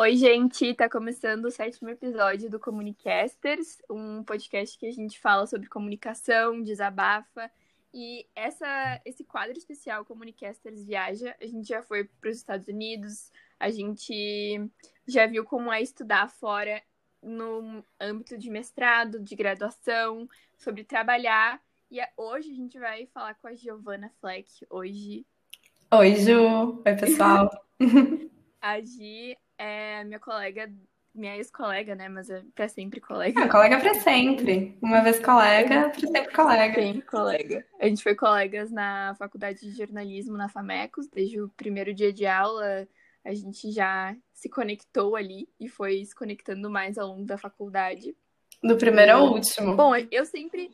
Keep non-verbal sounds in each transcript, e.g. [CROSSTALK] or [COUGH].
Oi, gente, tá começando o sétimo episódio do Comunicasters, um podcast que a gente fala sobre comunicação, desabafa. E essa, esse quadro especial Comunicasters Viaja, a gente já foi para os Estados Unidos, a gente já viu como é estudar fora no âmbito de mestrado, de graduação, sobre trabalhar. E hoje a gente vai falar com a Giovanna Fleck. Hoje. Oi, Ju. Oi, pessoal. [LAUGHS] a Gi é minha colega, minha ex-colega, né? Mas é pra sempre colega. Ah, colega pra sempre. Uma vez colega, pra sempre colega. Sempre colega. A gente foi colegas na faculdade de jornalismo na FAMECOS, desde o primeiro dia de aula. A gente já se conectou ali e foi se conectando mais ao longo da faculdade. Do primeiro ao último. Bom, eu sempre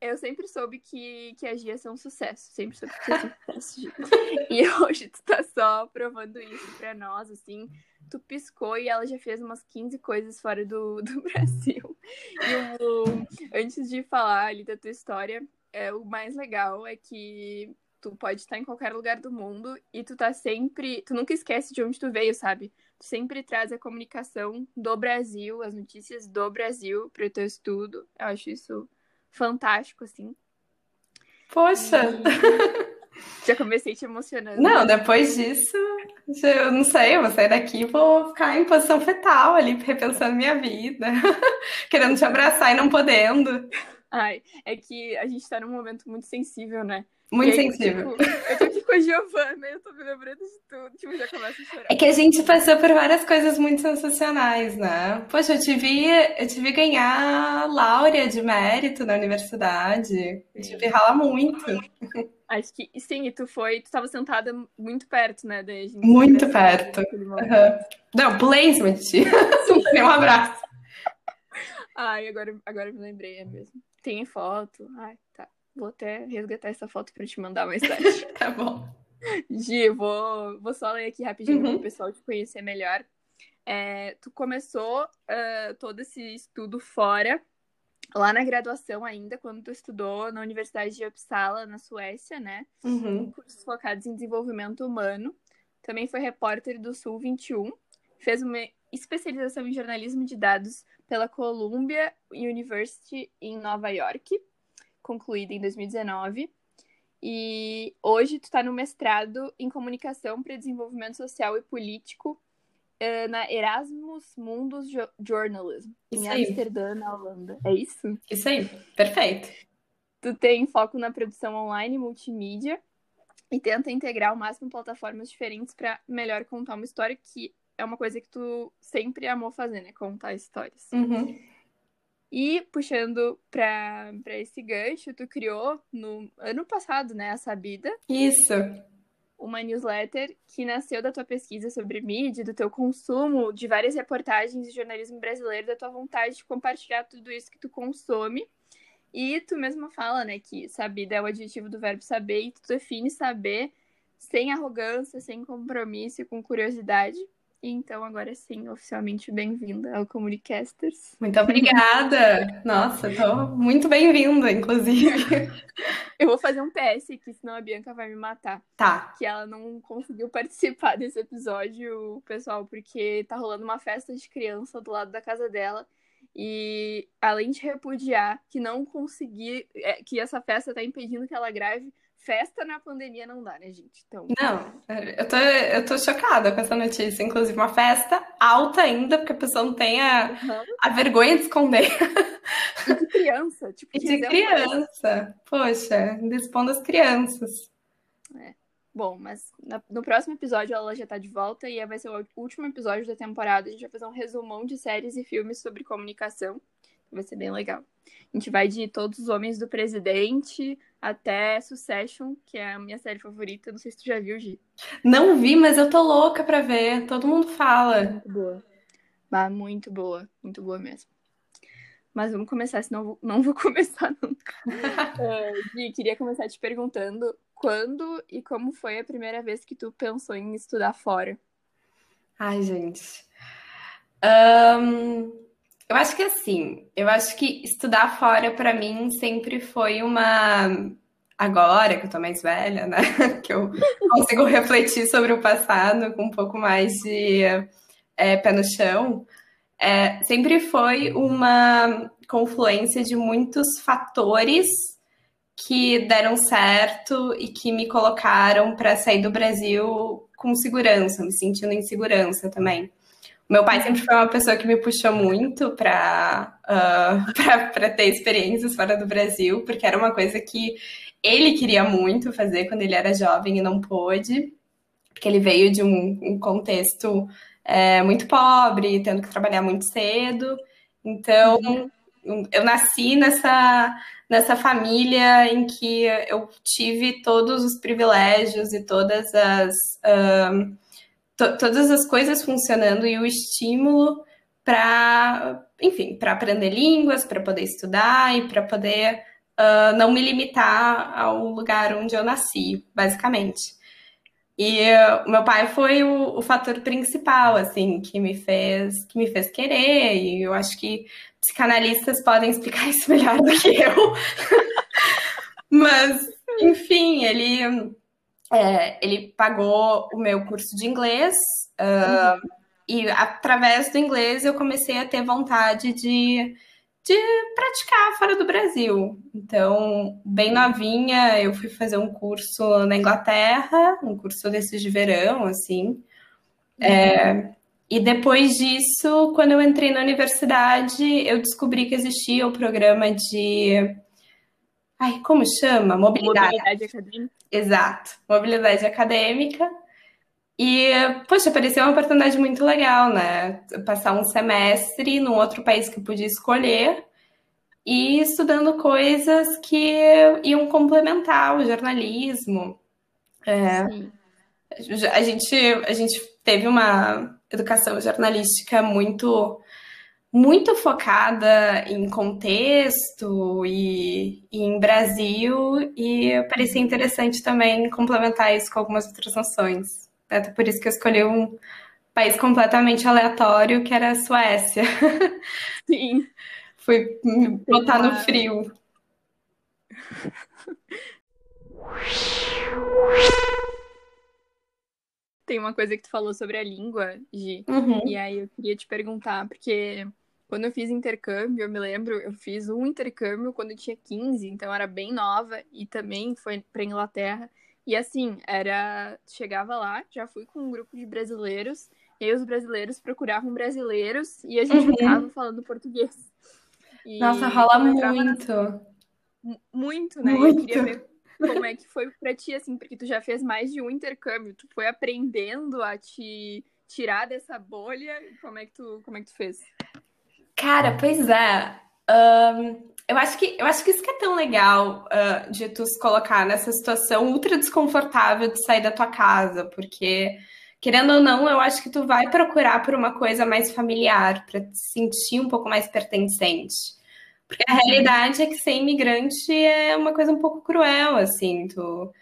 eu sempre soube que, que a Gia ia ser um sucesso. Sempre soube que ia ser um sucesso, Gia. [LAUGHS] E hoje tu tá só provando isso pra nós, assim. Tu piscou e ela já fez umas 15 coisas fora do, [LAUGHS] do Brasil. E o, antes de falar ali da tua história, é, o mais legal é que tu pode estar em qualquer lugar do mundo e tu tá sempre. Tu nunca esquece de onde tu veio, sabe? Tu sempre traz a comunicação do Brasil, as notícias do Brasil pro teu estudo. Eu acho isso fantástico, assim. Poxa! E... Já comecei te emocionando. Não, depois disso, eu não sei, eu vou sair daqui e vou ficar em posição fetal ali, repensando minha vida, [LAUGHS] querendo te abraçar e não podendo. Ai, é que a gente tá num momento muito sensível, né? Muito aí, sensível. Tipo, eu tô aqui com a Giovana, eu tô me lembrando de tudo, tipo, já começo a chorar. É que a gente passou por várias coisas muito sensacionais, né? Poxa, eu te vi, eu te vi ganhar Laura de mérito na universidade. Eu te vi ralar muito. Acho que sim, e tu foi, tu tava sentada muito perto, né? Daí muito perto. Uhum. Não, pulei em cima de ti. [LAUGHS] um abraço. Ai, agora, agora me lembrei, é mesmo. Tem foto. Ai, tá. Vou até resgatar essa foto para te mandar mais tarde. [LAUGHS] tá bom. Gi, vou, vou só ler aqui rapidinho uhum. para o pessoal te conhecer melhor. É, tu começou uh, todo esse estudo fora, lá na graduação ainda, quando tu estudou na Universidade de Uppsala, na Suécia, né? Uhum. Cursos focados em desenvolvimento humano. Também foi repórter do Sul 21. Fez uma especialização em jornalismo de dados pela Columbia University em Nova York concluída em 2019. E hoje tu está no mestrado em comunicação para desenvolvimento social e político na Erasmus Mundus Journalism, isso em aí. Amsterdã, na Holanda. É isso? Isso aí, perfeito. Tu tem foco na produção online e multimídia e tenta integrar ao máximo plataformas diferentes para melhor contar uma história que é uma coisa que tu sempre amou fazer, né? Contar histórias. Uhum. E puxando para esse gancho, tu criou no ano passado, né, a Sabida. Isso. Uma newsletter que nasceu da tua pesquisa sobre mídia, do teu consumo, de várias reportagens de jornalismo brasileiro, da tua vontade de compartilhar tudo isso que tu consome. E tu mesma fala, né, que sabida é o adjetivo do verbo saber, e tu define saber sem arrogância, sem compromisso com curiosidade. Então, agora sim, oficialmente bem-vinda ao Comunicasters. Muito obrigada! Nossa, tô muito bem-vinda, inclusive. [LAUGHS] Eu vou fazer um PS aqui, senão a Bianca vai me matar. Tá. Que ela não conseguiu participar [LAUGHS] desse episódio, pessoal, porque tá rolando uma festa de criança do lado da casa dela. E além de repudiar que não conseguir, é, que essa festa tá impedindo que ela grave, festa na pandemia não dá, né, gente? Então. Não, eu tô, eu tô chocada com essa notícia. Inclusive, uma festa alta ainda, porque a pessoa não tem a, uhum. a vergonha de esconder. E de criança, tipo, e de criança. Poxa, expondo as crianças. É. Bom, mas no próximo episódio ela já tá de volta e vai ser o último episódio da temporada. A gente vai fazer um resumão de séries e filmes sobre comunicação. Vai ser bem legal. A gente vai de Todos os Homens do Presidente até Succession, que é a minha série favorita. Não sei se tu já viu, Gi. Não vi, mas eu tô louca pra ver. Todo mundo fala. Muito boa. Bah, muito boa. Muito boa mesmo. Mas vamos começar, senão não vou [LAUGHS] começar nunca. uh, Gui, queria começar te perguntando quando e como foi a primeira vez que tu pensou em estudar fora? Ai, gente. Um, eu acho que assim, eu acho que estudar fora para mim sempre foi uma. Agora que eu tô mais velha, né? [LAUGHS] Que eu consigo refletir sobre o passado com um pouco mais de é, pé no chão, é, sempre foi uma confluência de muitos fatores que deram certo e que me colocaram para sair do Brasil com segurança, me sentindo em segurança também. Meu pai sempre foi uma pessoa que me puxou muito para uh, [LAUGHS] ter experiências fora do Brasil, porque era uma coisa que ele queria muito fazer quando ele era jovem e não pôde, porque ele veio de um, um contexto é, muito pobre, tendo que trabalhar muito cedo. Então, uhum. eu nasci nessa, nessa família em que eu tive todos os privilégios e todas as. Uh, to, todas as coisas funcionando e o estímulo para, enfim, para aprender línguas, para poder estudar e para poder uh, não me limitar ao lugar onde eu nasci, basicamente. E uh, meu pai foi o, o, fator principal, assim, que me fez que me fez querer. E eu acho que psicanalistas podem explicar [LAUGHS] isso melhor do que eu. [LAUGHS] Mas, enfim, ele é, ele pagou o meu curso de inglês uh, uhum. e através do inglês eu comecei a ter vontade de, de praticar fora do Brasil. Então, bem novinha, eu fui fazer um curso na Inglaterra, um curso desses de verão, assim. Uhum. É, e depois disso, quando eu entrei na universidade, eu descobri que existia o programa de Ai, como chama? Mobilidade. Mobilidade acadêmica. Exato, mobilidade acadêmica. E, poxa, parecia uma oportunidade muito legal, né? Passar um semestre num outro país que eu podia escolher e estudando coisas que iam complementar o jornalismo. É, a, gente, a gente teve uma educação jornalística muito muito focada em contexto e, e, em Brasil, e parecia interessante também complementar isso com algumas outras noções. Até por isso que eu escolhi um país completamente aleatório, que era a Suécia. [LAUGHS] Sim. Fui botar no frio. [LAUGHS] Tem uma coisa que tu falou sobre a língua, Gi, uhum. e aí eu queria te perguntar, porque quando eu fiz intercâmbio, eu me lembro, eu fiz um intercâmbio quando eu tinha 15, então era bem nova, e também foi pra Inglaterra. E assim, era. Chegava lá, já fui com um grupo de brasileiros, e os brasileiros procuravam brasileiros e a gente uhum. ficava falando português. E Nossa, rola muito. Na... Muito, né? Muito. Eu queria ver como é que foi pra ti, assim, porque tu já fez mais de um intercâmbio, tu foi aprendendo a te tirar dessa bolha, como é que tu, como é que tu fez? Cara, pois é. Um, eu, acho que, eu acho que isso que é tão legal uh, de tu se colocar nessa situação ultra desconfortável de sair da tua casa, porque, querendo ou não, eu acho que tu vai procurar por uma coisa mais familiar, para te sentir um pouco mais pertencente. Porque a realidade é que ser imigrante é uma coisa um pouco cruel, assim, tu,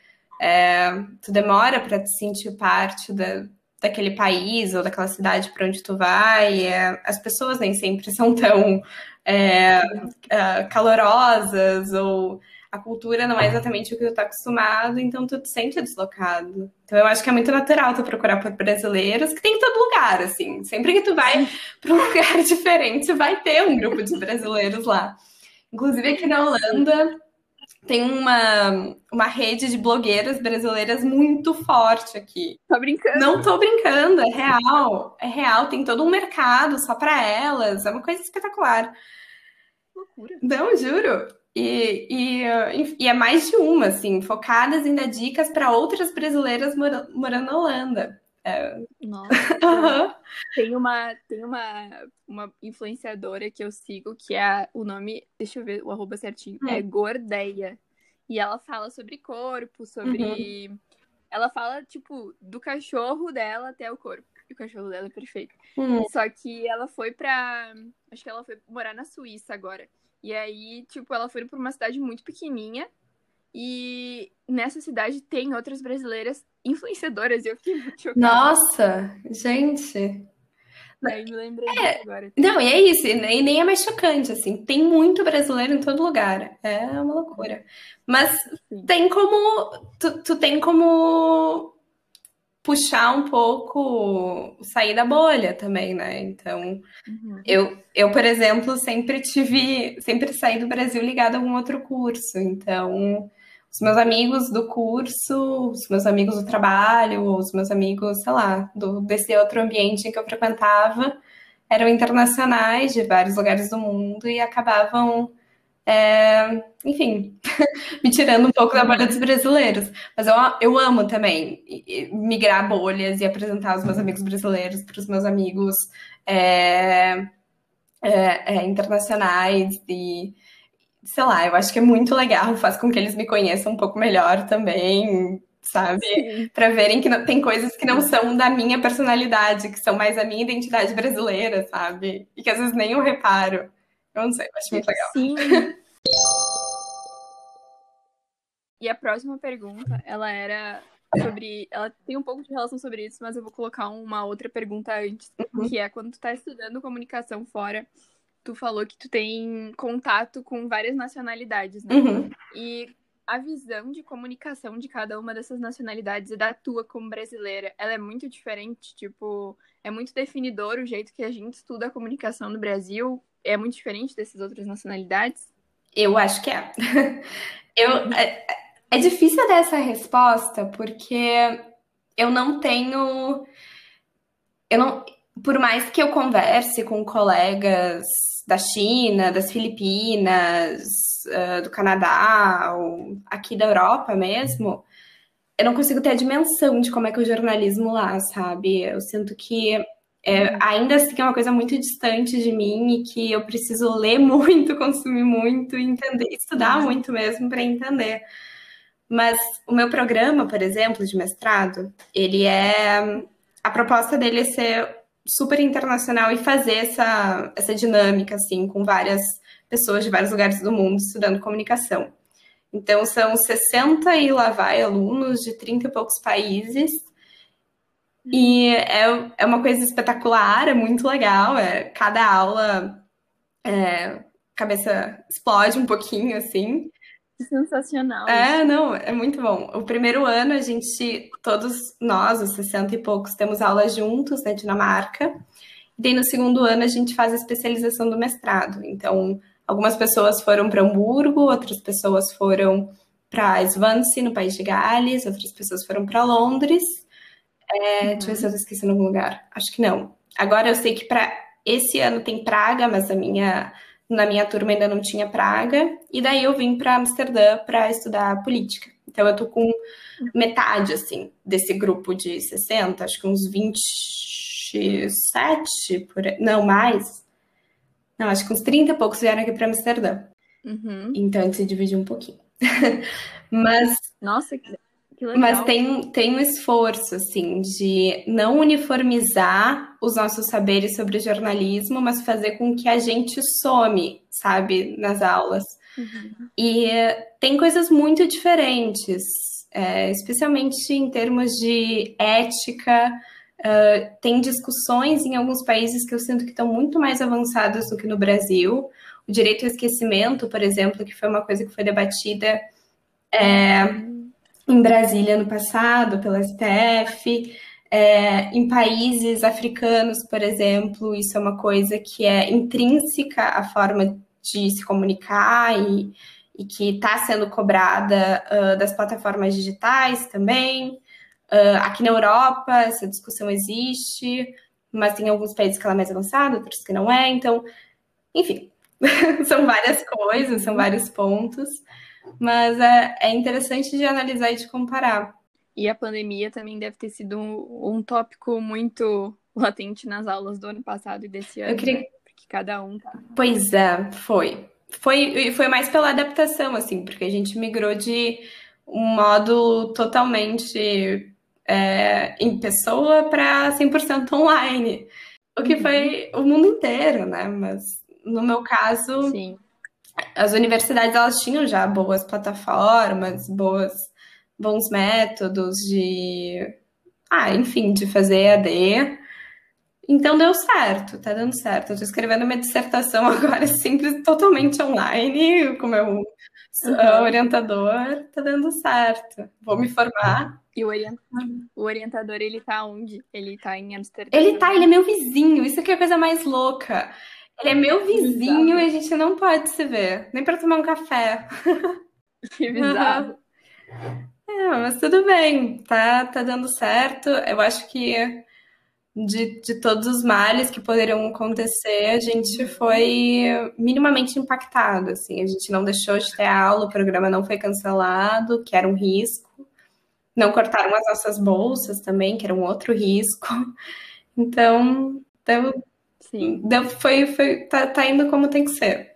é, tu demora para te sentir parte da, daquele país ou daquela cidade para onde tu vai. É, as pessoas nem sempre [LAUGHS] são tão é, é, calorosas ou a cultura não é exatamente o que tu tá acostumado, então tu te sente deslocado. Então eu acho que é muito natural tu procurar por brasileiros, que tem em todo lugar, assim. Sempre que tu vai [LAUGHS] para um lugar diferente, vai ter um grupo de brasileiros lá. Inclusive aqui na Holanda, tem uma, uma rede de blogueiras brasileiras muito forte aqui. Tô brincando. Não tô brincando, é real. É real, tem todo um mercado só para elas. É uma coisa espetacular. Loucura. Não, juro. E, e, e é mais de uma, assim, focadas em dar dicas para outras brasileiras mora, morando na Holanda. É... Nossa. [LAUGHS] uhum. Tem uma tem uma, uma influenciadora que eu sigo que é o nome, deixa eu ver o arroba certinho, é hum. é Gordeia. E ela fala sobre corpo, sobre uhum. ela fala tipo do cachorro dela até o corpo. E o cachorro dela é perfeito. Uhum. Só que ela foi pra. Acho que ela foi morar na Suíça agora. E aí, tipo, ela foi pra uma cidade muito pequenininha. E nessa cidade tem outras brasileiras influenciadoras e eu fiquei muito chocada. Nossa, gente. Aí me lembrei é, agora. Não, e é isso, e nem é mais chocante, assim. Tem muito brasileiro em todo lugar. É uma loucura. Mas Sim. tem como. Tu, tu tem como puxar um pouco, sair da bolha também, né? Então, uhum. eu, eu, por exemplo, sempre tive, sempre saí do Brasil ligado a algum outro curso. Então, os meus amigos do curso, os meus amigos do trabalho, os meus amigos, sei lá, do, desse outro ambiente que eu frequentava, eram internacionais de vários lugares do mundo e acabavam é, enfim, [LAUGHS] me tirando um pouco da bolha dos brasileiros. Mas eu, eu amo também migrar bolhas e apresentar os meus amigos brasileiros para os meus amigos é, é, é, internacionais e sei lá, eu acho que é muito legal, faz com que eles me conheçam um pouco melhor também, sabe? Para verem que não, tem coisas que não são da minha personalidade, que são mais a minha identidade brasileira, sabe? E que às vezes nem eu reparo. Eu não sei, eu acho muito legal. Sim. [LAUGHS] e a próxima pergunta, ela era sobre. Ela tem um pouco de relação sobre isso, mas eu vou colocar uma outra pergunta antes, uhum. que é quando tu tá estudando comunicação fora, tu falou que tu tem contato com várias nacionalidades, né? Uhum. E a visão de comunicação de cada uma dessas nacionalidades e da tua como brasileira, ela é muito diferente, tipo, é muito definidor o jeito que a gente estuda a comunicação no Brasil é muito diferente dessas outras nacionalidades? Eu acho que é. [LAUGHS] Eu, é, é difícil dar essa resposta porque eu não tenho. Eu não, por mais que eu converse com colegas da China, das Filipinas, uh, do Canadá, ou aqui da Europa mesmo, eu não consigo ter a dimensão de como é que é o jornalismo lá, sabe? Eu sinto que é, ainda assim é uma coisa muito distante de mim e que eu preciso ler [LAUGHS] muito, consumir muito, entender, estudar uhum. muito mesmo para entender. Mas o meu programa, por exemplo, de mestrado, ele é a proposta dele é ser super internacional e fazer essa, essa dinâmica assim com várias pessoas de vários lugares do mundo estudando comunicação. Então são 60 e lá vai alunos de 30 e poucos países e é, é uma coisa espetacular, é muito legal. É, cada aula, é, cabeça explode um pouquinho, assim. Sensacional. É, não, é muito bom. O primeiro ano, a gente, todos nós, os 60 e poucos, temos aulas juntos na Dinamarca. E daí, no segundo ano, a gente faz a especialização do mestrado. Então, algumas pessoas foram para Hamburgo, outras pessoas foram para Swansea, no País de Gales, outras pessoas foram para Londres. É, uhum. Deixa eu ver se eu tô esquecendo algum lugar. Acho que não. Agora eu sei que para esse ano tem Praga, mas a minha, na minha turma ainda não tinha Praga. E daí eu vim para Amsterdã para estudar política. Então eu tô com metade, assim, desse grupo de 60, acho que uns 27, por não mais. Não, acho que uns 30 e poucos vieram aqui para Amsterdã. Uhum. Então a gente se divide um pouquinho. [LAUGHS] Mas. Nossa, que mas tem, tem um esforço, assim, de não uniformizar os nossos saberes sobre jornalismo, mas fazer com que a gente some, sabe, nas aulas. Uhum. E tem coisas muito diferentes, é, especialmente em termos de ética. Uh, tem discussões em alguns países que eu sinto que estão muito mais avançadas do que no Brasil. O direito ao esquecimento, por exemplo, que foi uma coisa que foi debatida. É, em Brasília no passado, pela STF. É, em países africanos, por exemplo, isso é uma coisa que é intrínseca à forma de se comunicar e, e que está sendo cobrada uh, das plataformas digitais também. Uh, aqui na Europa, essa discussão existe, mas tem alguns países que ela é mais avançada, outros que não é. Então, enfim, [LAUGHS] são várias coisas, são vários pontos. Mas é, é interessante de analisar e de comparar. E a pandemia também deve ter sido um, um tópico muito latente nas aulas do ano passado e desse ano. Eu queria... Né? Porque cada um tá. Pois é, foi. Foi, foi mais pela adaptação, assim, porque a gente migrou de um módulo totalmente é, em pessoa para 100% online. O que uhum. foi o mundo inteiro, né? Mas no meu caso, Sim as universidades elas tinham já boas plataformas, boas, bons métodos de, ah, enfim, de fazer AD. Então deu certo, tá dando certo. Eu tô escrevendo minha dissertação [LAUGHS] agora, simples, totalmente online, com meu uhum. orientador, tá dando certo. Vou me formar. E o, orient... o orientador, ele tá onde? Ele tá em Amsterdã? Ele tá, ele é meu vizinho, isso aqui é a coisa mais louca. Ele é meu vizinho e a gente não pode se ver, nem para tomar um café. [LAUGHS] Que bizarro. [LAUGHS] É, mas tudo bem, tá, tá dando certo. Eu acho que de, de todos os males que poderiam acontecer, a gente foi minimamente impactado, assim. A gente não deixou de ter aula, o programa não foi cancelado, que era um risco. Não cortaram as nossas bolsas também, que era um outro risco. [LAUGHS] Então, deu, Sim. deu, foi, foi, tá, tá indo como tem que ser.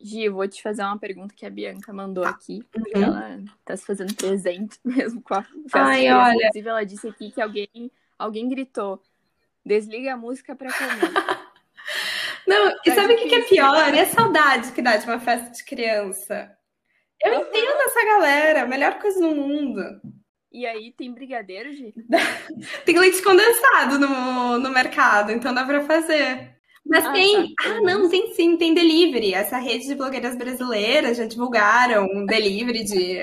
Gi, eu vou te fazer uma pergunta que a Bianca mandou tá. aqui. Uhum. Ela tá se fazendo presente [LAUGHS] mesmo com a festa. Ai, olha. Inclusive, ela disse aqui que alguém, alguém gritou: desliga a música pra comer. [LAUGHS] Não, e tá sabe o que, que, é pior? É a saudade que dá de uma festa de criança. Eu entendo essa galera, melhor coisa no mundo. E aí, tem brigadeiro, Gi? [LAUGHS] tem leite condensado no, no mercado, então dá pra fazer. Mas ah, tem. Tá. Ah, não, tem sim, tem delivery. Essa rede de blogueiras brasileiras já divulgaram um delivery de,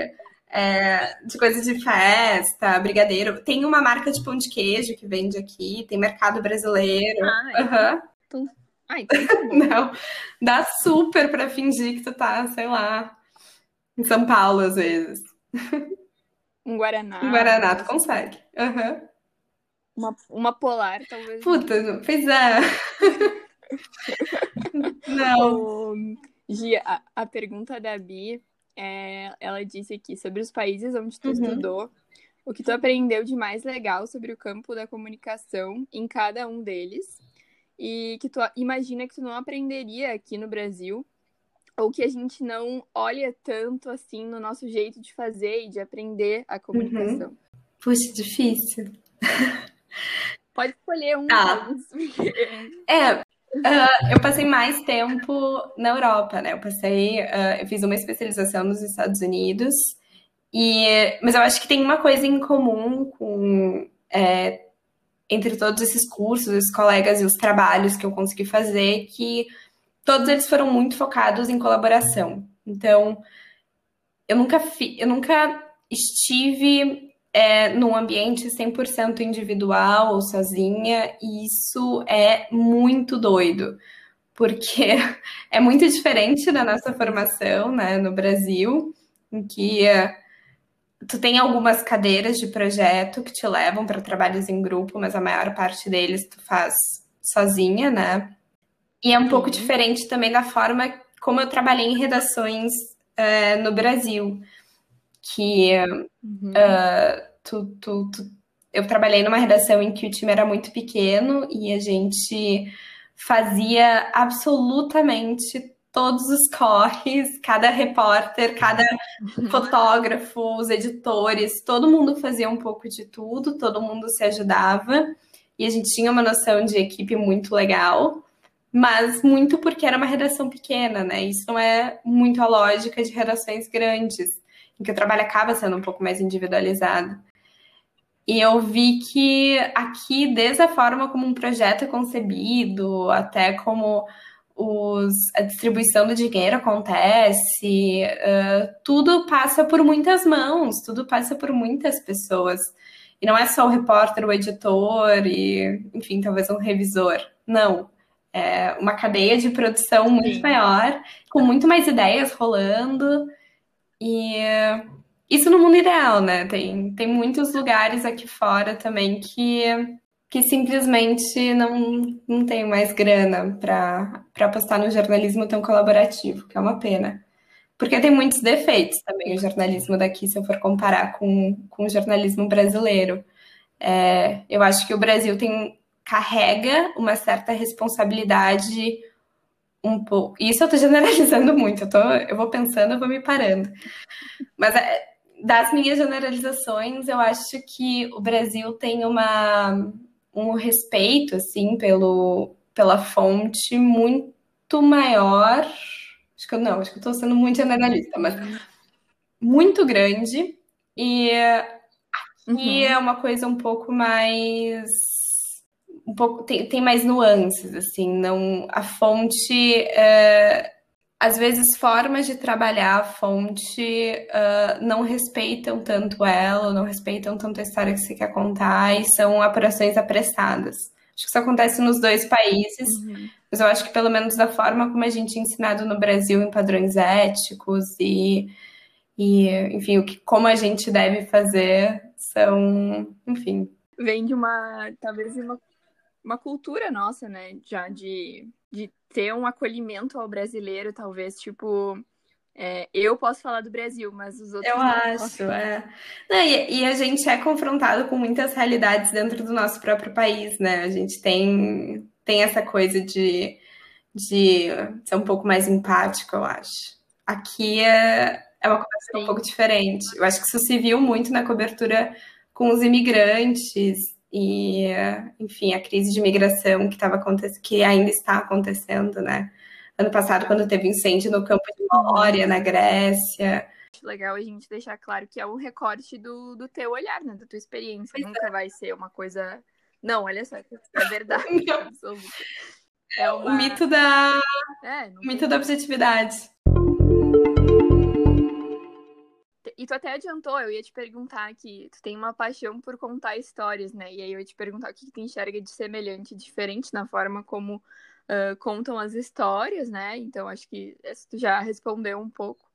é, de coisas de festa, brigadeiro. Tem uma marca de pão de queijo que vende aqui, tem mercado brasileiro. Ah, é. uhum. então... Ah, então tá [LAUGHS] não, dá super pra fingir que tu tá, sei lá, em São Paulo às vezes. [LAUGHS] Um Guaraná. Um Guaraná, tu consegue. Uhum. Uma, uma polar, talvez. Puta, pois é. [LAUGHS] Não. Gia, a, a, pergunta da Bi, é, ela disse aqui sobre os países onde tu uhum. estudou, o que tu aprendeu de mais legal sobre o campo da comunicação em cada um deles, e que tu imagina que tu não aprenderia aqui no Brasil, ou que a gente não olha tanto assim no nosso jeito de fazer e de aprender a comunicação. Uhum. Puxa, difícil. Pode escolher um. [LAUGHS] Ah. É, Uh, eu passei mais tempo na Europa, né? Eu passei, uh, eu fiz uma especialização nos Estados Unidos, e, mas eu acho que tem uma coisa em comum com é, entre todos esses cursos, os colegas e os trabalhos que eu consegui fazer, que todos eles foram muito focados em colaboração. Então, eu nunca, fi, eu nunca estive é, num ambiente 100% individual ou sozinha, e isso é muito doido, porque [LAUGHS] é muito diferente da nossa formação né, no Brasil, em que é, tu tem algumas cadeiras de projeto que te levam para trabalhos em grupo, mas a maior parte deles tu faz sozinha, né? E é um uhum. pouco diferente também da forma como eu trabalhei em redações é, no Brasil que uhum. uh, tu, tu, tu, eu trabalhei numa redação em que o time era muito pequeno e a gente fazia absolutamente todos os corres, [LAUGHS] cada repórter, cada uhum. fotógrafo, os editores, todo mundo fazia um pouco de tudo, todo mundo se ajudava e a gente tinha uma noção de equipe muito legal, mas muito porque era uma redação pequena, né? Isso não é muito a lógica de redações grandes em que o trabalho acaba sendo um pouco mais individualizado. E eu vi que aqui, desde a forma como um projeto é concebido, até como os, a distribuição do dinheiro acontece, uh, tudo passa por muitas mãos, tudo passa por muitas pessoas. E não é só o repórter, o editor e, enfim, talvez um revisor. Não. É uma cadeia de produção muito Sim. maior, com muito mais ideias rolando. E isso no mundo ideal, né? Tem, tem muitos lugares aqui fora também que, que simplesmente não, não tem mais grana para apostar no jornalismo tão colaborativo, que é uma pena. Porque tem muitos defeitos também o jornalismo daqui, se eu for comparar com, com o jornalismo brasileiro. É, eu acho que o Brasil tem carrega uma certa responsabilidade um pouco. Isso eu tô generalizando [LAUGHS] muito, eu, tô, eu vou pensando, eu vou me parando. Mas é, das minhas generalizações, eu acho que o Brasil tem uma, um respeito, assim, pelo, pela fonte muito maior. Acho que eu não, acho que eu tô sendo muito generalista, mas muito grande. E uhum. é uma coisa um pouco mais um pouco tem, tem mais nuances assim não a fonte é, às vezes formas de trabalhar a fonte uh, não respeitam tanto ela não respeitam tanto a história que você quer contar e são apurações apressadas acho que isso acontece nos dois países uhum. mas eu acho que pelo menos da forma como a gente é ensinado no Brasil em padrões éticos e e enfim o que como a gente deve fazer são enfim vem de uma talvez uma uma cultura nossa, né? Já de, de ter um acolhimento ao brasileiro, talvez, tipo. É, eu posso falar do Brasil, mas os outros. Eu não acho, é. Não, e, e, a gente é confrontado com muitas realidades dentro do nosso próprio país, né? A gente tem, tem essa coisa de, de ser um pouco mais empático, eu acho. Aqui é, é uma coisa um pouco diferente. Eu acho que isso se viu muito na cobertura com os imigrantes e, enfim, a crise de imigração que estava acontecendo, que ainda está acontecendo, né? Ano passado, quando teve incêndio no campo de Moria, na Grécia. Acho legal a gente deixar claro que é um recorte do, do teu olhar, né? Da tua experiência. Pois Nunca é. vai ser uma coisa. Não, olha só, é verdade. [LAUGHS] É uma... o mito da. É, o mito da objetividade. E tu até adiantou, eu ia te perguntar que tu tem uma paixão por contar histórias, né? E aí eu ia te perguntar o que tu enxerga de semelhante, diferente na forma como uh, contam as histórias, né? Então acho que tu já respondeu um pouco.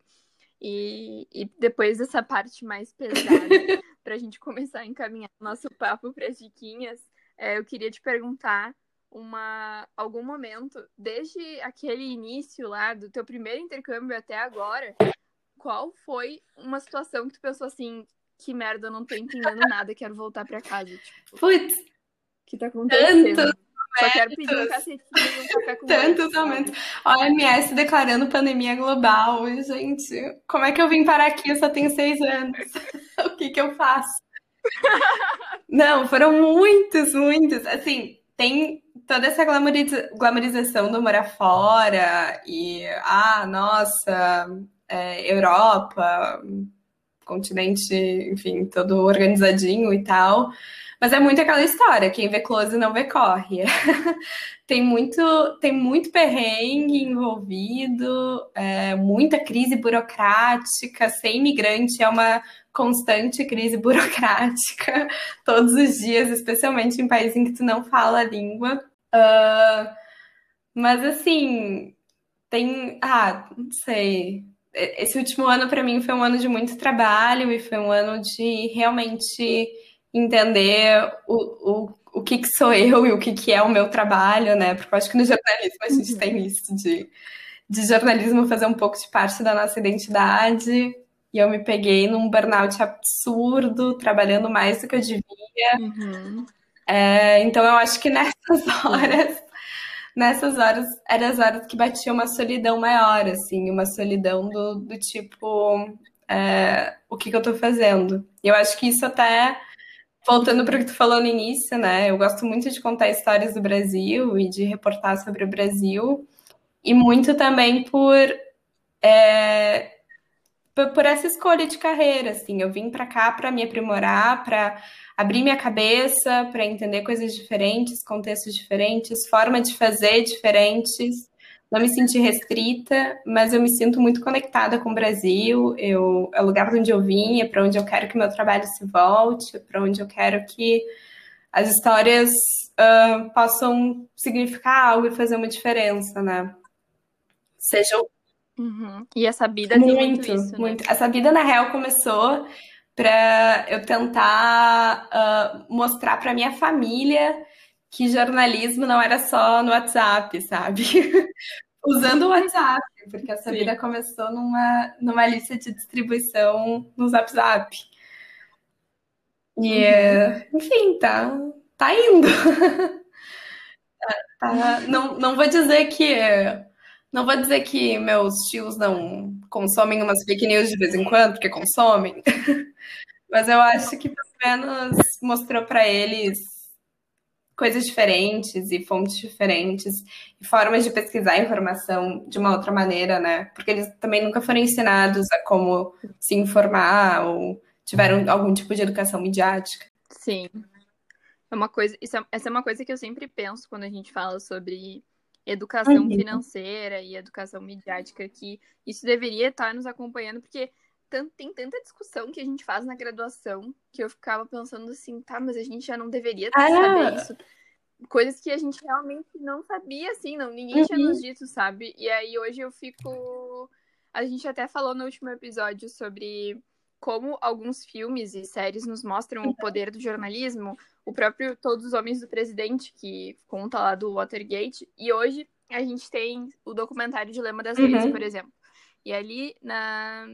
E, e depois dessa parte mais pesada, [LAUGHS] para a gente começar a encaminhar nosso papo para as diquinhas, é, eu queria te perguntar uma algum momento, desde aquele início lá do teu primeiro intercâmbio até agora, qual foi uma situação que tu pensou assim, que merda, eu não tô entendendo nada, quero voltar pra casa? Tipo, Putz, que tá acontecendo? Tantos Só quero pedir um cacetinho e um café com Tantos momentos. OMS declarando pandemia global. Gente, como é que eu vim parar aqui? Eu só tenho seis anos. [LAUGHS] o que que eu faço? [LAUGHS] não, foram muitos, muitos. Assim, tem toda essa glamorização do morar fora e, ah, nossa, é, Europa, continente, enfim, todo organizadinho e tal. Mas é muito aquela história, quem vê close não vê corre. [LAUGHS] tem, muito, tem muito perrengue envolvido, é, muita crise burocrática, ser imigrante é uma constante crise [LAUGHS] burocrática todos os dias, especialmente em países em que tu não fala a língua. Uh, mas assim, tem. Ah, não sei esse último ano para mim foi um ano de muito trabalho e foi um ano de realmente entender o, o, o que, que sou eu e o que, que é o meu trabalho, né? Porque eu acho que no jornalismo a gente tem uhum. isso de, de jornalismo fazer um pouco de parte da nossa identidade. E eu me peguei num burnout absurdo, trabalhando mais do que eu devia. Uhum. É, então eu acho que nessas horas nessas horas eram as horas que batia uma solidão maior, assim, uma solidão do, do tipo, é, o que, que eu tô fazendo? E eu acho que isso até, voltando para o que tu falou no início, né? Eu gosto muito de contar histórias do Brasil e de reportar sobre o Brasil, e muito também por. É, por essa escolha de carreira, assim, eu vim para cá para me aprimorar, para abrir minha cabeça para entender coisas diferentes, contextos diferentes, forma de fazer diferentes. Não me senti restrita, mas eu me sinto muito conectada com o Brasil. Eu, é o lugar onde eu vim, é para onde eu quero que meu trabalho se volte, é para onde eu quero que as histórias uh, possam significar algo e fazer uma diferença, né? Sejam Uhum. E essa vida muito, tem muito isso, né? muito. Essa vida, na real, começou para eu tentar uh, mostrar para minha família que jornalismo não era só no WhatsApp, sabe? [LAUGHS] Usando o WhatsApp, porque essa Sim. vida começou numa, numa lista de distribuição no WhatsApp. E, uhum. enfim, tá, tá indo. [LAUGHS] tá, não, não vou dizer que. Não vou dizer que meus tios não consomem umas fake news de vez em quando, porque consomem. [LAUGHS] Mas eu acho que pelo menos mostrou para eles coisas diferentes e fontes diferentes e formas de pesquisar informação de uma outra maneira, né? Porque eles também nunca foram ensinados a como se informar ou tiveram algum tipo de educação midiática. Sim. É uma coisa, isso é, essa é uma coisa que eu sempre penso quando a gente fala sobre educação uhum. financeira e educação midiática, que isso deveria estar nos acompanhando, porque tem tanta discussão que a gente faz na graduação que eu ficava pensando assim, tá, mas a gente já não deveria ah. saber isso. Coisas que a gente realmente não sabia, assim, não, ninguém uhum. tinha nos dito, sabe? E aí hoje eu fico. A gente até falou no último episódio sobre como alguns filmes e séries nos mostram o poder do jornalismo, o próprio Todos os Homens do Presidente, que conta lá do Watergate, e hoje a gente tem o documentário Dilema das Redes, uhum. por exemplo. E ali na,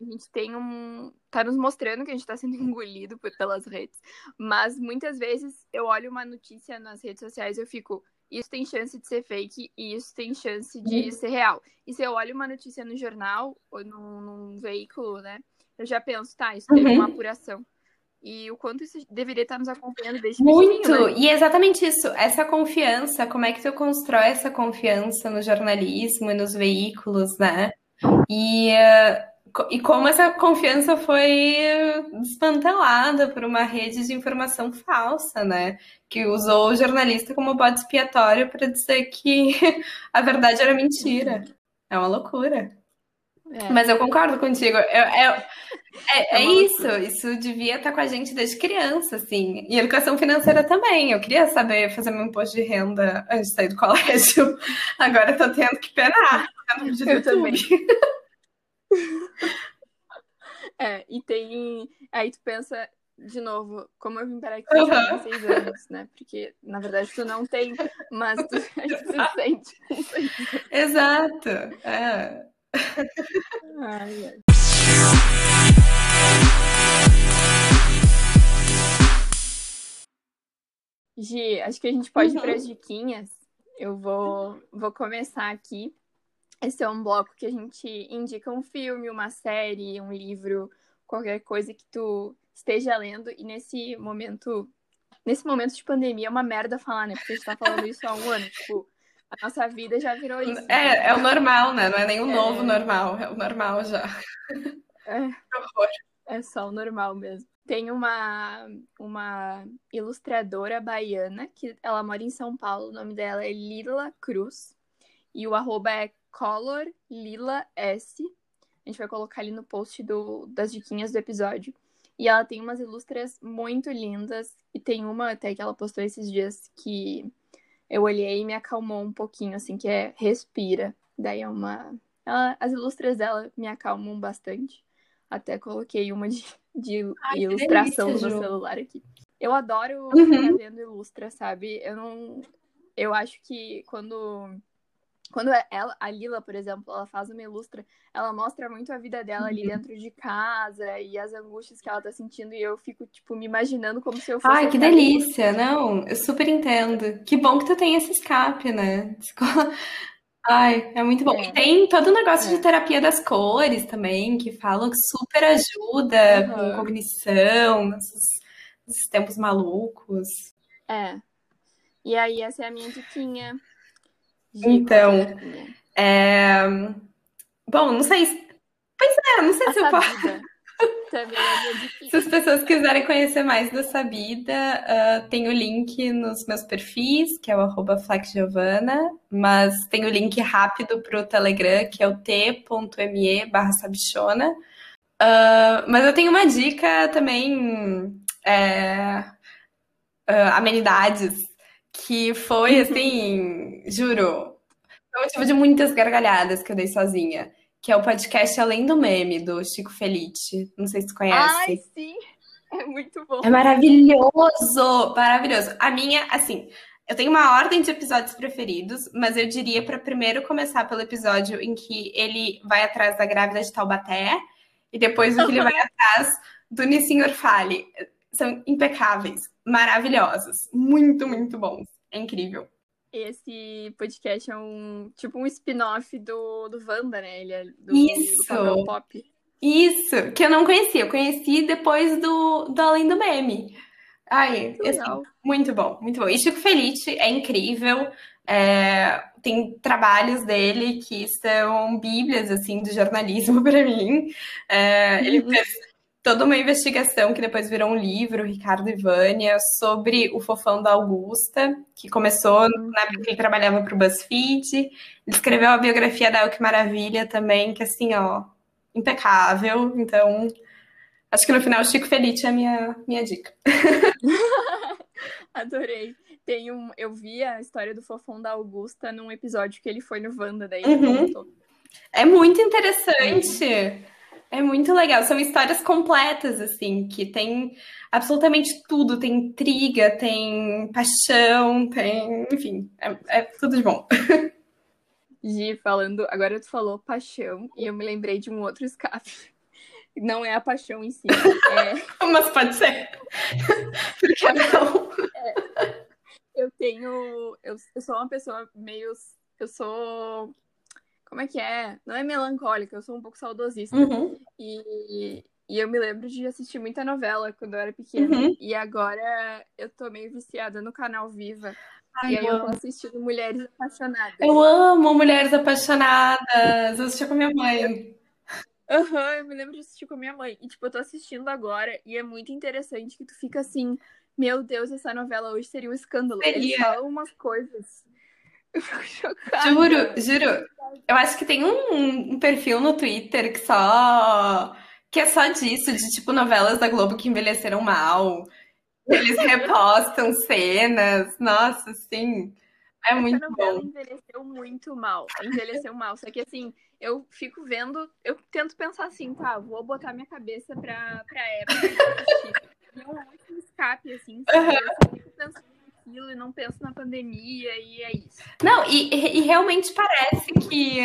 a gente tem um. tá nos mostrando que a gente está sendo [LAUGHS] engolido pelas redes. Mas muitas vezes eu olho uma notícia nas redes sociais e eu fico. Isso tem chance de ser fake e isso tem chance de uhum. ser real. E se eu olho uma notícia no jornal ou num, num veículo, né? Eu já penso, tá, isso teve uhum. uma apuração. E o quanto isso deveria estar nos acompanhando desde Muito! Né? E é exatamente isso, essa confiança, como é que tu constrói essa confiança no jornalismo e nos veículos, né? E, uh, e como essa confiança foi desmantelada por uma rede de informação falsa, né? Que usou o jornalista como bode expiatório para dizer que [LAUGHS] a verdade era mentira. É uma loucura. É. Mas eu concordo contigo. Eu, eu, é, é, é isso. Isso devia estar com a gente desde criança, assim. E educação financeira também. Eu queria saber fazer meu imposto de renda antes de sair do colégio. [LAUGHS] Agora eu tô tendo que penar. Eu também. [LAUGHS] é, e tem. Aí tu pensa, de novo, como eu vim para aqui uhum. há seis anos, né? Porque, na verdade, tu não tem, mas tu, [LAUGHS] se sente. Exato. É. Ai, ai. Gi, acho que a gente pode uhum. ir para as diquinhas. Eu vou, vou começar aqui. Esse é um bloco que a gente indica um filme, uma série, um livro, qualquer coisa que tu esteja lendo. E nesse momento, nesse momento de pandemia, é uma merda falar, né? Porque a gente tá falando isso há um ano. Tipo, a nossa vida já virou isso. É, é o normal, né? Não é nem o é... novo normal, é o normal já. É. [LAUGHS] É só o normal mesmo. Tem uma, uma ilustradora baiana que ela mora em São Paulo, o nome dela é Lila Cruz. E o arroba é Color Lila S. A gente vai colocar ali no post do, das diquinhas do episódio. E ela tem umas ilustras muito lindas. E tem uma até que ela postou esses dias que eu olhei e me acalmou um pouquinho, assim, que é respira. Daí é uma. Ela, as ilustras dela me acalmam bastante. Até coloquei uma de, de Ai, ilustração delícia, no celular aqui. Eu adoro uhum. ficar vendo ilustra, sabe? Eu não. Eu acho que quando quando é ela, a Lila, por exemplo, ela faz uma ilustra, ela mostra muito a vida dela ali uhum. dentro de casa e as angústias que ela tá sentindo, e eu fico, tipo, me imaginando como se eu fosse. Ai, que delícia! Não, eu super entendo. Que bom que tu tem esse escape, né? Ai, é muito bom. É. E tem todo o negócio é. de terapia das cores também, que falam que super ajuda uhum. com cognição, nesses, nesses tempos malucos. É. E aí, essa é a minha diquinha. Então, é... bom, não sei. Pois é, não sei a se eu posso. É se as pessoas quiserem conhecer mais da Sabida, uh, tem o link nos meus perfis, que é o arroba flexgiovana, mas tem o link rápido para o Telegram, que é o t.me barra sabichona. Uh, mas eu tenho uma dica também, é, uh, amenidades que foi assim, [LAUGHS] juro, foi motivo de muitas gargalhadas que eu dei sozinha. Que é o podcast Além do Meme, do Chico Felice. Não sei se tu conhece. Ai, sim! [LAUGHS] É muito bom. É maravilhoso! Maravilhoso. A minha, assim, eu tenho uma ordem de episódios preferidos, mas eu diria para primeiro começar pelo episódio em que ele vai atrás da grávida de Taubaté e depois o que ele vai [LAUGHS] atrás do Nissin Orfale. São impecáveis maravilhosos. Muito, muito bons. É incrível. Esse podcast é um tipo um spin-off do, do Wanda, né? Ele é do, Isso. do pop. Isso, que eu não conhecia. Eu conheci depois do, do Além do Meme. Ai, assim, muito bom, muito bom. E Chico Felice é incrível. É, tem trabalhos dele que são bíblias, assim, do jornalismo [LAUGHS] para mim. É, ele uhum. fez toda uma investigação que depois virou um livro, Ricardo e Vânia, sobre o fofão da Augusta, que começou na época que ele trabalhava para o BuzzFeed. Ele escreveu a biografia da Elke Maravilha também, que assim, ó, impecável. Então, acho que no final, Chico Felice é a minha, minha dica. [LAUGHS] Adorei. Tem um, eu vi a história do fofão da Augusta num episódio que ele foi no Wanda, daí Uhum. ele contou. É muito interessante. É muito legal. São histórias completas, assim, que tem absolutamente tudo. Tem intriga, tem paixão, tem. Enfim, é, é tudo de bom. [LAUGHS] Gi, falando, agora tu falou paixão, e eu me lembrei de um outro escape. [LAUGHS] Não é a paixão em si. É, [LAUGHS] Mas pode ser. Por que não? eu tenho. Eu, eu sou uma pessoa meio. Eu sou. Como é que é? Não é melancólica, eu sou um pouco saudosista. Uhum. E, e eu me lembro de assistir muita novela quando eu era pequena. Uhum. E agora eu tô meio viciada no canal Viva. Ai, e aí eu amo. tô assistindo Mulheres Apaixonadas. Eu amo Mulheres Apaixonadas. Eu assisti com a minha mãe. Aham, eu me lembro de assistir com a minha mãe. E, tipo, eu tô assistindo agora e é muito interessante que tu fica assim, meu Deus, essa novela hoje seria um escândalo. Eles Seria. falam umas coisas. [LAUGHS] Eu fico chocada. Juro, juro. Eu acho que tem um, um perfil no Twitter que só. que é só disso, de tipo novelas da Globo que envelheceram mal. Eles repostam [LAUGHS] cenas. Nossa, sim. É muito Essa novela bom. envelheceu muito mal. Envelheceu mal. Só que assim, eu fico vendo, eu tento pensar assim, tá, vou botar minha cabeça pra, pra época e [LAUGHS] é um ótimo escape, assim, sabe? Eu fico pensando naquilo e não penso na pandemia e é isso. Não, e, e- realmente parece que.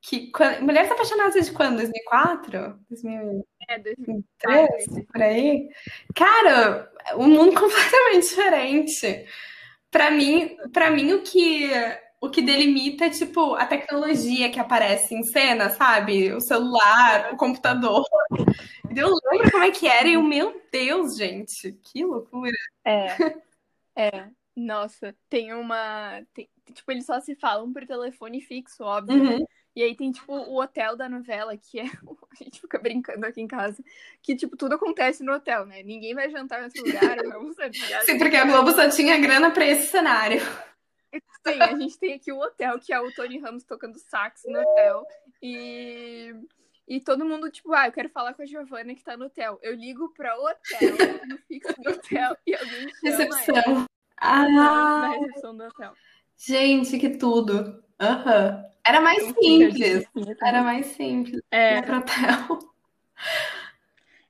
que quan- Mulheres Apaixonadas de quando? 2004? 2003? É, 2004, Por aí? Cara, um mundo [LAUGHS] completamente diferente. Pra mim, para mim o que o que delimita é tipo a tecnologia que aparece em cena, sabe? O celular, o computador. Eu lembro como é que era e o meu Deus, gente, que loucura. É, [LAUGHS] é. Nossa, tem uma. tem- tipo, eles só se falam por telefone fixo, óbvio. né? Uhum. E aí tem, tipo, o hotel da novela, que é. [LAUGHS] A gente fica brincando aqui em casa. Que, tipo, tudo acontece no hotel, né? Ninguém vai jantar em outro lugar, vai lugar. Sim, porque a Globo só tinha grana pra esse cenário. Sim, a gente tem aqui o hotel, que é o Tony Ramos tocando sax no hotel. E. E todo mundo, tipo, ah, eu quero falar com a Giovana que tá no hotel. Eu ligo pra hotel, no fixo do hotel, e alguém chama Recepção. na Ah, recepção do hotel. gente, que tudo. Aham. Era mais Então, simples. Era mais simples. É, Ia pro hotel.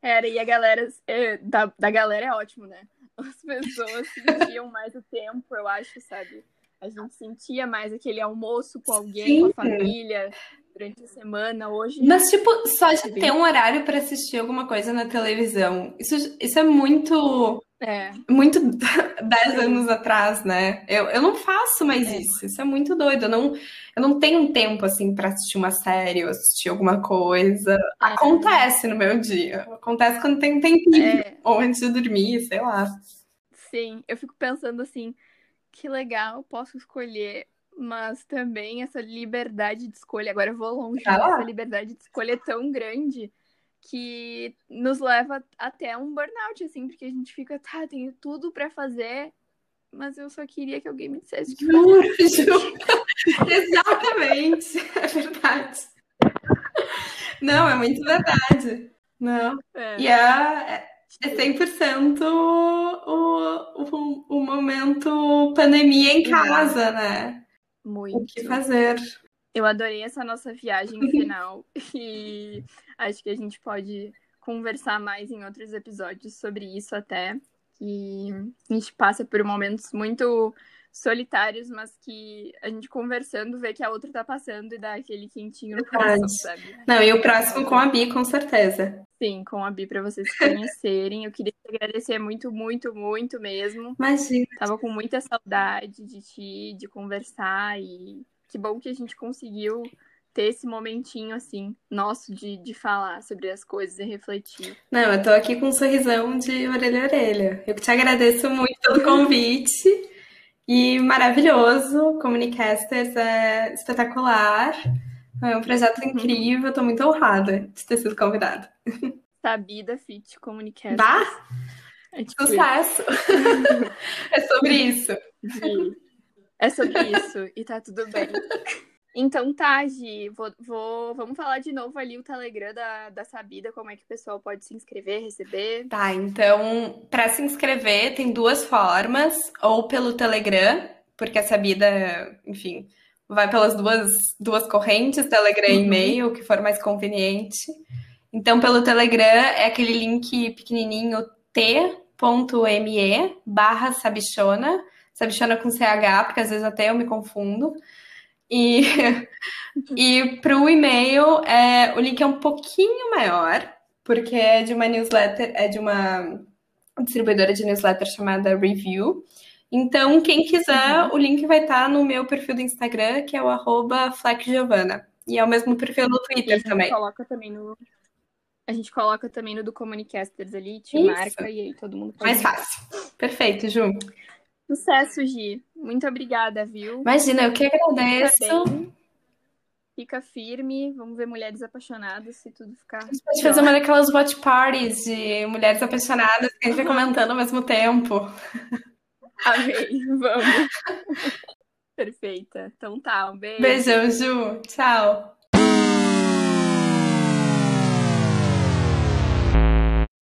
era, e a galera, é, da, da galera é ótimo, né? As pessoas sentiam mais o tempo, eu acho, sabe? A gente sentia mais aquele almoço com alguém, com a Sim. família, durante a semana. Hoje, Mas, tipo, só de ter um horário pra assistir alguma coisa na televisão, isso, isso é muito, é, muito [LAUGHS] 10 anos atrás, né? Eu, eu não faço mais É. isso. Isso é muito doido. Eu não, eu não tenho tempo, assim, pra assistir uma série ou assistir alguma coisa. Acontece no meu dia. Acontece quando tem um tempinho. é, Ou antes de dormir, sei lá. sim, eu fico pensando assim, que legal, posso escolher, mas também essa liberdade de escolha, agora eu vou longe, lá. essa liberdade de escolha é tão grande que nos leva até um burnout, assim, porque a gente fica, tá, tenho tudo pra fazer, mas eu só queria que alguém me dissesse que Juro, [LAUGHS] juro. Exatamente. É verdade. Não, é muito verdade. Não. é, E é, é 100% o, o, o momento pandemia em casa, né? Muito. O que fazer? Eu adorei essa nossa viagem [LAUGHS] final e acho que a gente pode conversar mais em outros episódios sobre isso até. Que a gente passa por momentos muito solitários, mas que a gente conversando vê que a outra tá passando e dá aquele quentinho no coração, sabe? Não, e o próximo com a Bi, com certeza. Sim, com a Bi, pra vocês se conhecerem. Eu queria te agradecer muito, muito, muito mesmo. Imagina. Tava com muita saudade de ti, de conversar e que bom que a gente conseguiu ter esse momentinho assim, nosso de, de falar sobre as coisas e refletir. Não, eu tô aqui com um sorrisão de orelha a orelha. Eu te agradeço muito pelo [LAUGHS] convite. E maravilhoso. Comunicasters é espetacular. É um projeto incrível. Tô muito honrada de ter sido convidada. Sabida Fit Comunicast. Bah! É tipo Sucesso! [LAUGHS] é sobre isso. Gi, É sobre isso. E tá tudo bem. [LAUGHS] Então tá, Gi. Vou, vou- vamos falar de novo ali o Telegram da, da Sabida, como é que o pessoal pode se inscrever, receber. Tá, então, para se inscrever, tem duas formas, ou pelo Telegram, porque a Sabida, enfim, vai pelas duas, duas correntes, Telegram e Uhum. e-mail, o que for mais conveniente. Então, pelo Telegram, é aquele link pequenininho t.me barra sabichona, sabichona com CH, porque às vezes até eu me confundo. E, [LAUGHS] e para o e-mail, é, o link é um pouquinho maior, porque é de uma newsletter, é de uma distribuidora de newsletter chamada Review. Então, quem quiser, o link vai estar no meu perfil do Instagram, que é o arroba. E é o mesmo perfil no Twitter também. coloca também no. A gente coloca também no do Comunicasters ali, te Isso. marca e aí todo mundo pode. Mais fácil. Perfeito, Ju. Sucesso, Gi. Muito obrigada, viu? Imagina, eu que agradeço. Fica firme. Vamos ver mulheres apaixonadas se tudo ficar. A gente pode fazer uma daquelas watch parties de mulheres apaixonadas que a gente vai comentando ao mesmo tempo. Amei. [LAUGHS] Vamos. Perfeita. Então tá, um beijo. Beijão, Ju. Tchau.